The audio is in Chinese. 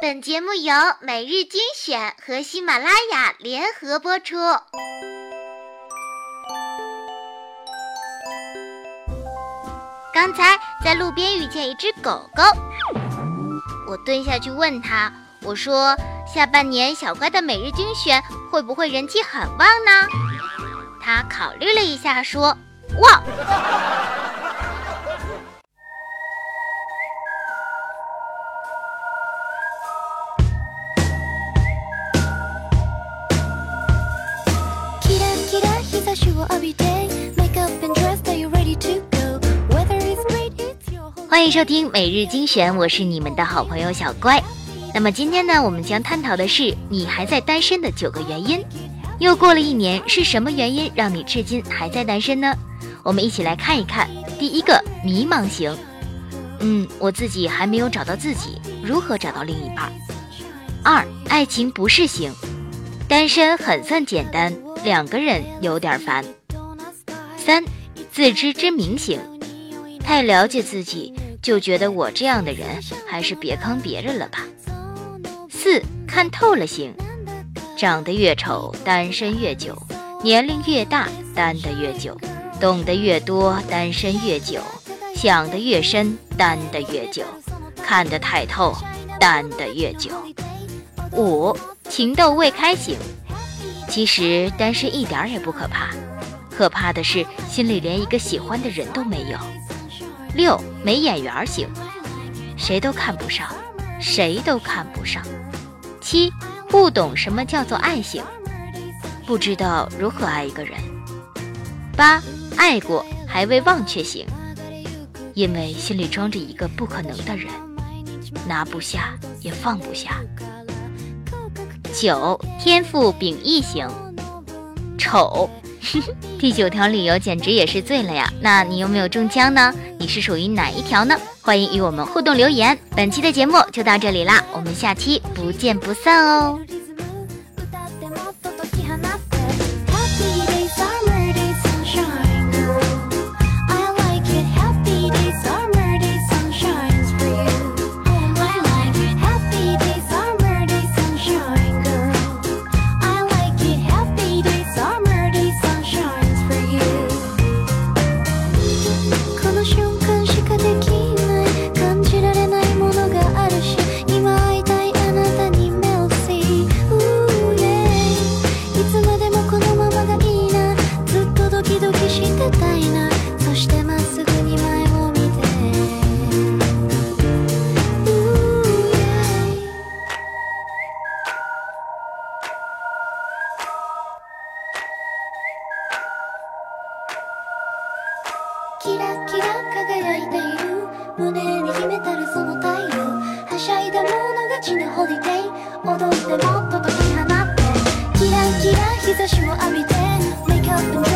本节目由每日精选和喜马拉雅联合播出。刚才在路边遇见一只狗狗，我蹲下去问他：“我说，下半年小乖的每日精选会不会人气很旺呢？”他考虑了一下，说：“旺。”欢迎收听每日精选，我是你们的好朋友小乖。那么今天呢，我们将探讨的是你还在单身的九个原因。又过了一年，是什么原因让你至今还在单身呢？我们一起来看一看。第一个，迷茫型。嗯，我自己还没有找到自己，如何找到另一半？二，爱情不是型。单身很算简单，两个人有点烦。三，自知之明型。太了解自己。就觉得我这样的人还是别坑别人了吧。四看透了型，长得越丑单身越久，年龄越大单得越久，懂得越多单身越久，想得越深单得越久，看得太透单得越久。五情窦未开型，其实单身一点也不可怕，可怕的是心里连一个喜欢的人都没有。六没眼缘型，谁都看不上，谁都看不上。七不懂什么叫做爱型，不知道如何爱一个人。八爱过还未忘却型，因为心里装着一个不可能的人，拿不下也放不下。九天赋秉异型，丑。第九条理由简直也是醉了呀！那你有没有中枪呢？你是属于哪一条呢？欢迎与我们互动留言。本期的节目就到这里啦，我们下期不见不散哦。キラキラ輝いている胸に秘めたるその太陽。はしゃいだ者勝ちのホリデー踊ってもっと解き放って。キラキラ日差しを浴びて。Make up and dress